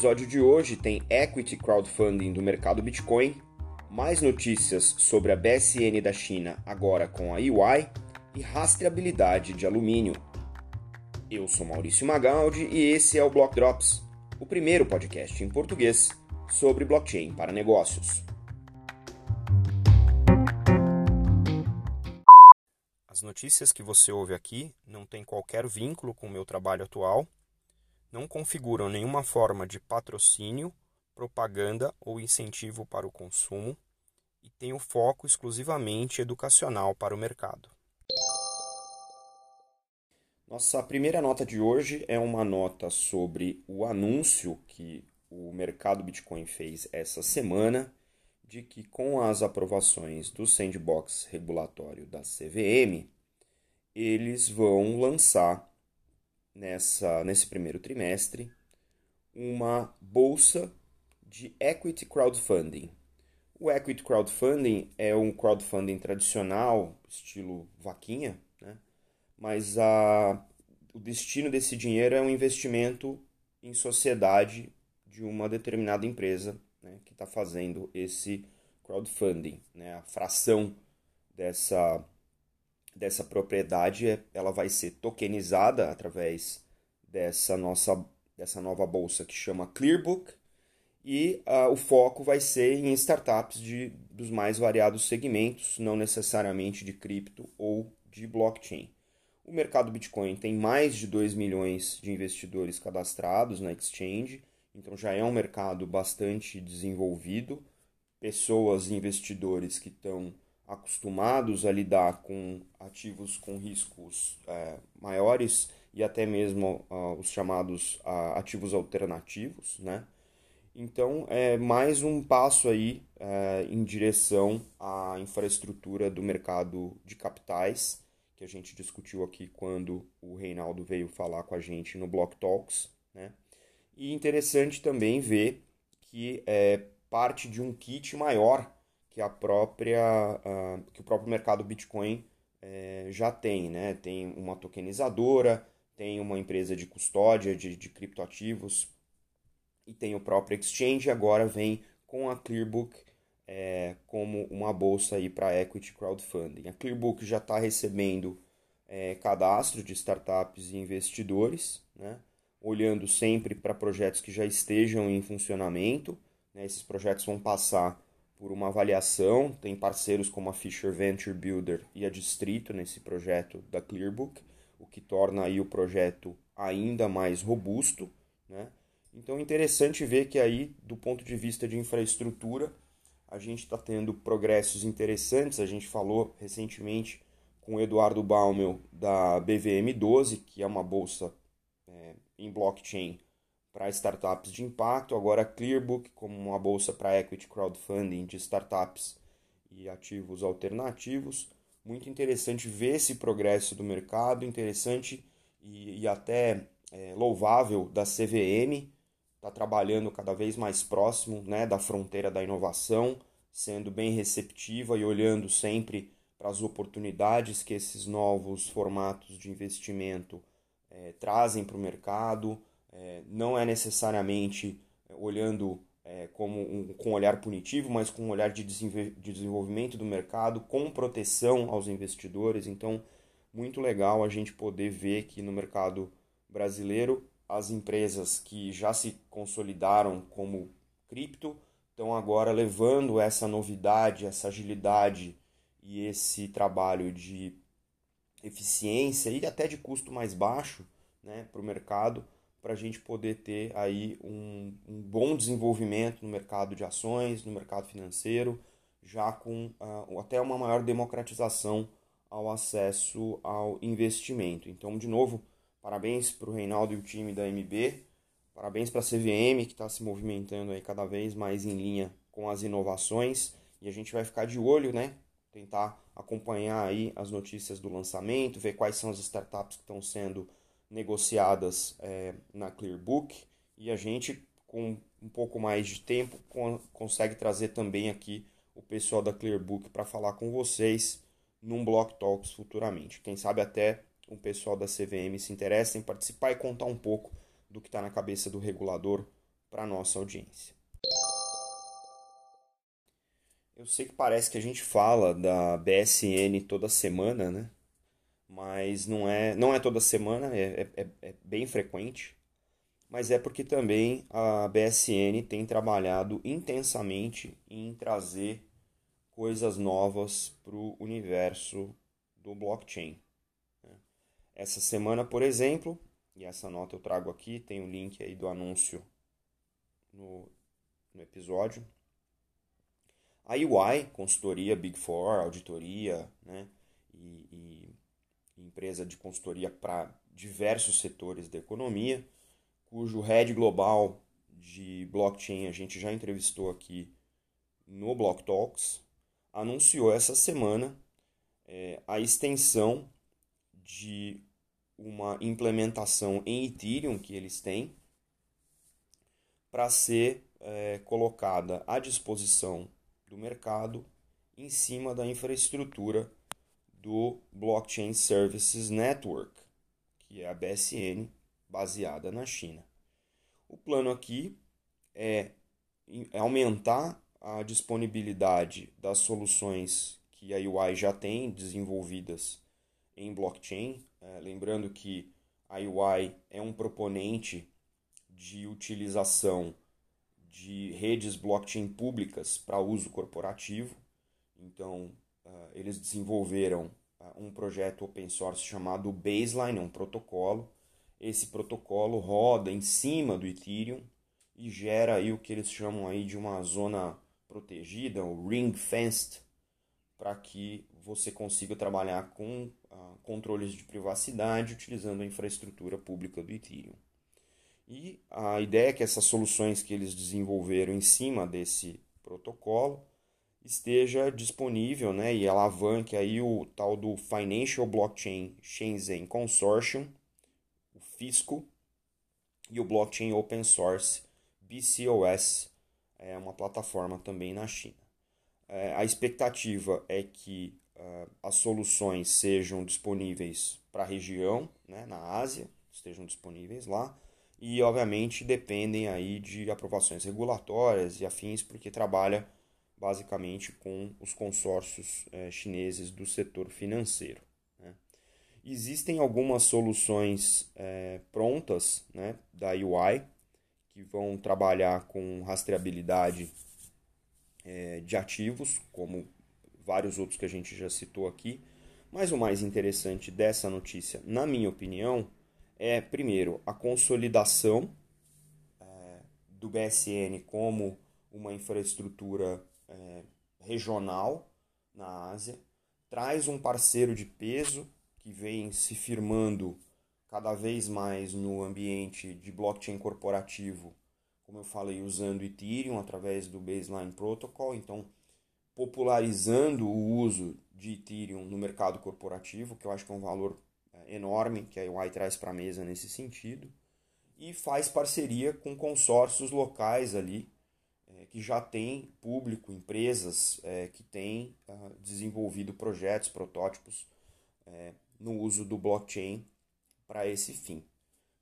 episódio de hoje tem equity crowdfunding do mercado Bitcoin, mais notícias sobre a BSN da China agora com a EY e rastreabilidade de alumínio. Eu sou Maurício Magaldi e esse é o Block Drops, o primeiro podcast em português sobre blockchain para negócios. As notícias que você ouve aqui não têm qualquer vínculo com o meu trabalho atual não configuram nenhuma forma de patrocínio, propaganda ou incentivo para o consumo e têm o foco exclusivamente educacional para o mercado. Nossa primeira nota de hoje é uma nota sobre o anúncio que o mercado Bitcoin fez essa semana de que com as aprovações do sandbox regulatório da CVM, eles vão lançar nessa, nesse primeiro trimestre uma bolsa de equity crowdfunding. O equity crowdfunding é um crowdfunding tradicional, estilo vaquinha, né? mas a, o destino desse dinheiro é um investimento em sociedade de uma determinada empresa né, que está fazendo esse crowdfunding. Né? A fração dessa dessa propriedade é, ela vai ser tokenizada através dessa nossa dessa nova bolsa que chama Clearbook e uh, o foco vai ser em startups de, dos mais variados segmentos, não necessariamente de cripto ou de blockchain. O mercado Bitcoin tem mais de 2 milhões de investidores cadastrados na exchange, então já é um mercado bastante desenvolvido, pessoas investidores que estão acostumados a lidar com ativos com riscos é, maiores e até mesmo uh, os chamados uh, ativos alternativos, né? Então é mais um passo aí uh, em direção à infraestrutura do mercado de capitais que a gente discutiu aqui quando o Reinaldo veio falar com a gente no Block Talks, né? E interessante também ver que é parte de um kit maior que a própria uh, que o próprio mercado Bitcoin é, já tem, né? Tem uma tokenizadora, tem uma empresa de custódia de, de criptoativos e tem o próprio exchange. Agora vem com a Clearbook é, como uma bolsa aí para equity crowdfunding. A Clearbook já está recebendo é, cadastro de startups e investidores, né? olhando sempre para projetos que já estejam em funcionamento. Né? Esses projetos vão passar por uma avaliação. Tem parceiros como a Fisher Venture Builder e a Distrito nesse projeto da Clearbook, o que torna aí o projeto ainda mais robusto. Né? Então é interessante ver que aí, do ponto de vista de infraestrutura, a gente está tendo progressos interessantes. A gente falou recentemente com o Eduardo Baumel da BVM12, que é uma bolsa é, em blockchain para startups de impacto, agora Clearbook como uma bolsa para equity crowdfunding de startups e ativos alternativos. Muito interessante ver esse progresso do mercado, interessante e, e até é, louvável da CVM, está trabalhando cada vez mais próximo né, da fronteira da inovação, sendo bem receptiva e olhando sempre para as oportunidades que esses novos formatos de investimento é, trazem para o mercado é, não é necessariamente é, olhando é, como um, com um olhar punitivo, mas com um olhar de, de desenvolvimento do mercado, com proteção aos investidores. Então, muito legal a gente poder ver que no mercado brasileiro as empresas que já se consolidaram como cripto estão agora levando essa novidade, essa agilidade e esse trabalho de eficiência e até de custo mais baixo né, para o mercado para a gente poder ter aí um, um, bom desenvolvimento no mercado de ações, no mercado financeiro, já com uh, até uma maior democratização ao acesso ao investimento. Então, de novo, parabéns para o Reinaldo e o time da MB, parabéns para a CVM que está se movimentando aí cada vez mais em linha com as inovações e a gente vai ficar de olho, né? Tentar acompanhar aí as notícias do lançamento, ver quais são as startups que estão sendo negociadas é, na Clearbook e a gente, com um pouco mais de tempo, consegue trazer também aqui o pessoal da Clearbook para falar com vocês num Block Talks futuramente. Quem sabe até o pessoal da CVM se interessa em participar e contar um pouco do que está na cabeça do regulador para nossa audiência. Eu sei que parece que a gente fala da BSN toda semana, né? Mas não é, não é toda semana, é, é, é bem frequente. Mas é porque também a BSN tem trabalhado intensamente em trazer coisas novas para o universo do blockchain. Né? Essa semana, por exemplo, e essa nota eu trago aqui, tem o um link aí do anúncio no, no episódio a UI, consultoria Big Four, auditoria, né? E, e empresa de consultoria para diversos setores da economia, cujo head global de blockchain a gente já entrevistou aqui no Block Talks, anunciou essa semana é, a extensão de uma implementação em Ethereum que eles têm para ser é, colocada à disposição do mercado em cima da infraestrutura do Blockchain Services Network, que é a BSN, baseada na China. O plano aqui é aumentar a disponibilidade das soluções que a UI já tem desenvolvidas em blockchain. É, lembrando que a UI é um proponente de utilização de redes blockchain públicas para uso corporativo. Então, eles desenvolveram uh, um projeto open source chamado Baseline, um protocolo. Esse protocolo roda em cima do Ethereum e gera aí o que eles chamam aí de uma zona protegida, o ring fenced, para que você consiga trabalhar com uh, controles de privacidade utilizando a infraestrutura pública do Ethereum. E a ideia é que essas soluções que eles desenvolveram em cima desse protocolo esteja disponível né, e alavanque aí o tal do Financial Blockchain Shenzhen Consortium, o FISCO, e o Blockchain Open Source BCOS, é uma plataforma também na China. É, a expectativa é que uh, as soluções sejam disponíveis para a região, né, na Ásia, estejam disponíveis lá, e obviamente dependem aí de aprovações regulatórias e afins, porque trabalha basicamente com os consórcios é, chineses do setor financeiro. Né? Existem algumas soluções é, prontas né, da UI que vão trabalhar com rastreabilidade é, de ativos, como vários outros que a gente já citou aqui. Mas o mais interessante dessa notícia, na minha opinião, é, primeiro, a consolidação do BSN como uma infraestrutura é, regional na Ásia, traz um parceiro de peso que vem se firmando cada vez mais no ambiente de blockchain corporativo, como eu falei, usando Ethereum através do Baseline Protocol, então popularizando o uso de Ethereum no mercado corporativo, que eu acho que é um valor enorme que a UI traz para a mesa nesse sentido e faz parceria com consórcios locais ali é, que já tem público, empresas é, que têm uh, desenvolvido projetos, protótipos é, no uso do blockchain para esse fim.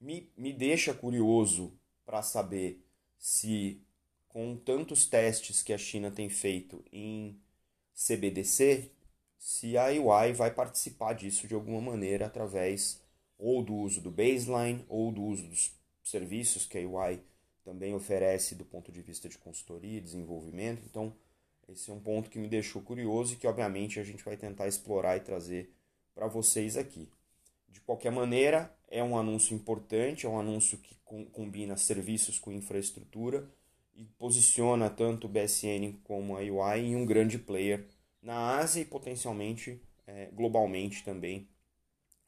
Me, me deixa curioso para saber se, com tantos testes que a China tem feito em CBDC, se a UI vai participar disso de alguma maneira através ou do uso do baseline ou do uso dos serviços que a UI também oferece do ponto de vista de consultoria e desenvolvimento. Então, esse é um ponto que me deixou curioso e que, obviamente, a gente vai tentar explorar e trazer para vocês aqui. De qualquer maneira, é um anúncio importante, é um anúncio que combina serviços com infraestrutura e posiciona tanto o BSN como a UI em um grande player na Ásia e potencialmente é, globalmente também,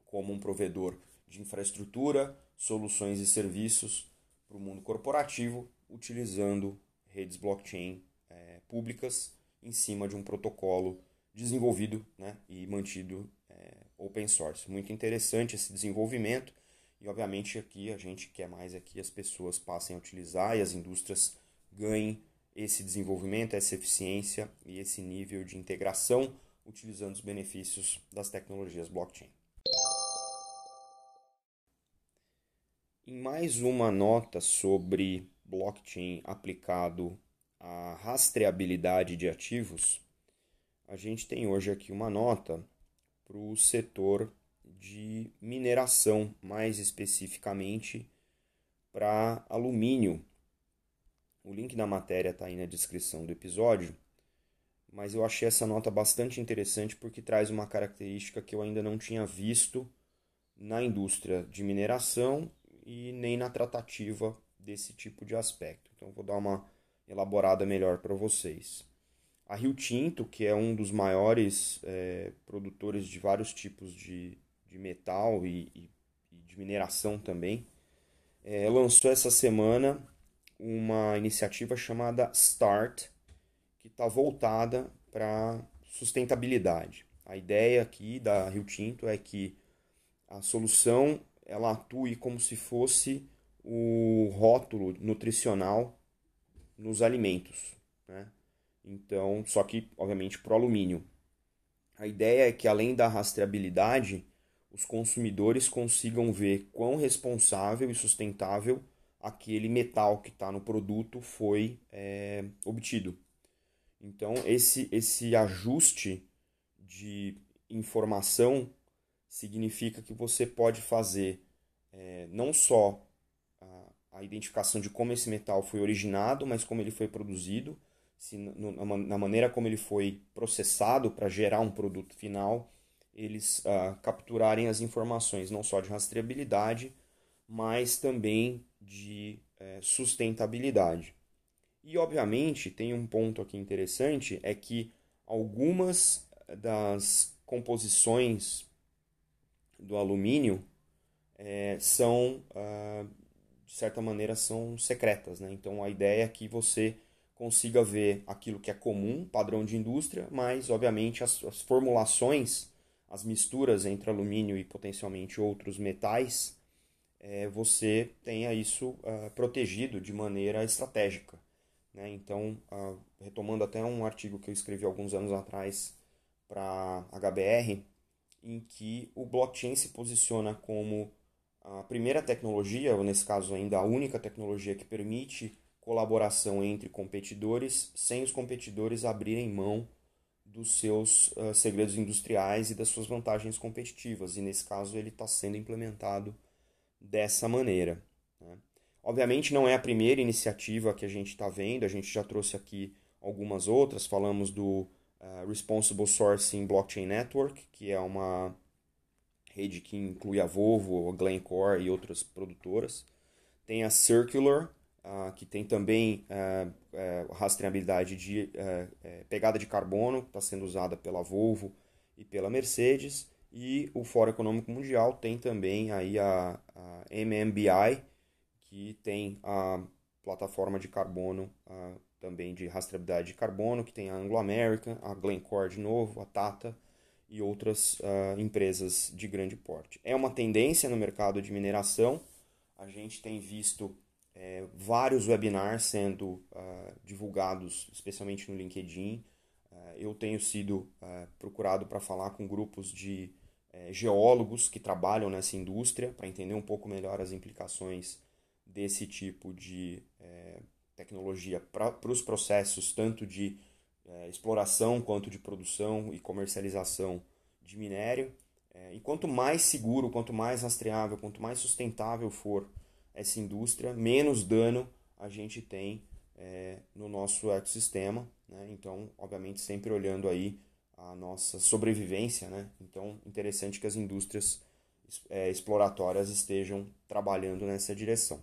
como um provedor de infraestrutura, soluções e serviços para o mundo corporativo, utilizando redes blockchain é, públicas em cima de um protocolo desenvolvido né, e mantido é, open source. Muito interessante esse desenvolvimento e obviamente aqui a gente quer mais aqui as pessoas passem a utilizar e as indústrias ganhem esse desenvolvimento, essa eficiência e esse nível de integração utilizando os benefícios das tecnologias blockchain. Em mais uma nota sobre blockchain aplicado à rastreabilidade de ativos, a gente tem hoje aqui uma nota para o setor de mineração, mais especificamente para alumínio. O link da matéria está aí na descrição do episódio, mas eu achei essa nota bastante interessante porque traz uma característica que eu ainda não tinha visto na indústria de mineração e nem na tratativa desse tipo de aspecto. Então, vou dar uma elaborada melhor para vocês. A Rio Tinto, que é um dos maiores é, produtores de vários tipos de, de metal e, e, e de mineração também, é, lançou essa semana uma iniciativa chamada START, que está voltada para sustentabilidade. A ideia aqui da Rio Tinto é que a solução ela atue como se fosse o rótulo nutricional nos alimentos, né? Então, só que obviamente para o alumínio. A ideia é que além da rastreabilidade, os consumidores consigam ver quão responsável e sustentável aquele metal que está no produto foi é, obtido. Então, esse, esse ajuste de informação significa que você pode fazer é, não só a, a, identificação de como esse metal foi originado, mas como ele foi produzido, se no, na maneira como ele foi processado para gerar um produto final, eles uh, capturarem as informações não só de rastreabilidade, mas também de é, sustentabilidade. E obviamente tem um ponto aqui interessante é que algumas das composições do alumínio é, são, ah, de certa maneira, são secretas. Né? Então a ideia é que você consiga ver aquilo que é comum, padrão de indústria, mas obviamente as, as formulações, as misturas entre alumínio e potencialmente outros metais, é, você tenha isso uh, protegido de maneira estratégica. Né? Então, uh, retomando até um artigo que eu escrevi alguns anos atrás para HBR, em que o blockchain se posiciona como a primeira tecnologia, ou nesse caso ainda a única tecnologia que permite colaboração entre competidores, sem os competidores abrirem mão dos seus uh, segredos industriais e das suas vantagens competitivas. E nesse caso ele está sendo implementado dessa maneira. Né? Obviamente não é a primeira iniciativa que a gente está vendo, a gente já trouxe aqui algumas outras, falamos do uh, Responsible Sourcing Blockchain Network, que é uma rede que inclui a Volvo, a Glencore e outras produtoras. Tem a Circular, uh, que tem também uh, rastreabilidade de pegada de carbono, que está sendo usada pela Volvo e pela Mercedes. E o Fórum Econômico Mundial tem também aí a, a MMBI, que tem a plataforma de carbono, a, também de rastreabilidade de carbono, que tem a Anglo American, a Glencore de novo, a Tata e outras uh, empresas de grande porte. É uma tendência no mercado de mineração. A gente tem visto é, vários webinars sendo uh, divulgados, especialmente no LinkedIn. Uh, eu tenho sido procurado para falar com grupos de é, geólogos que trabalham nessa indústria para entender um pouco melhor as implicações desse tipo de é, tecnologia para os processos tanto de é, exploração quanto de produção e comercialização de minério. É, e quanto mais seguro, quanto mais rastreável, quanto mais sustentável for essa indústria, menos dano a gente tem é, no nosso ecossistema. Né? Então, obviamente, sempre olhando aí a nossa sobrevivência, né? Então, interessante que as indústrias é, exploratórias estejam trabalhando nessa direção.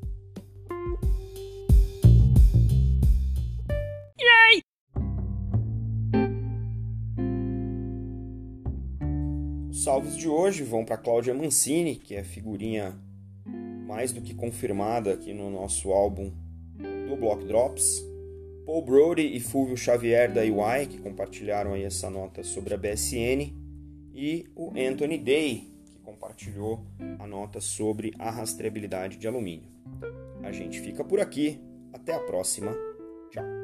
Os salves de hoje vão para Cláudia Mancini, que é figurinha mais do que confirmada aqui no nosso álbum do Block Drops. Paul Brody e Fulvio Xavier da UI, que compartilharam aí essa nota sobre a BSN, e o Anthony Day, que compartilhou a nota sobre a rastreabilidade de alumínio. A gente fica por aqui, até a próxima, tchau!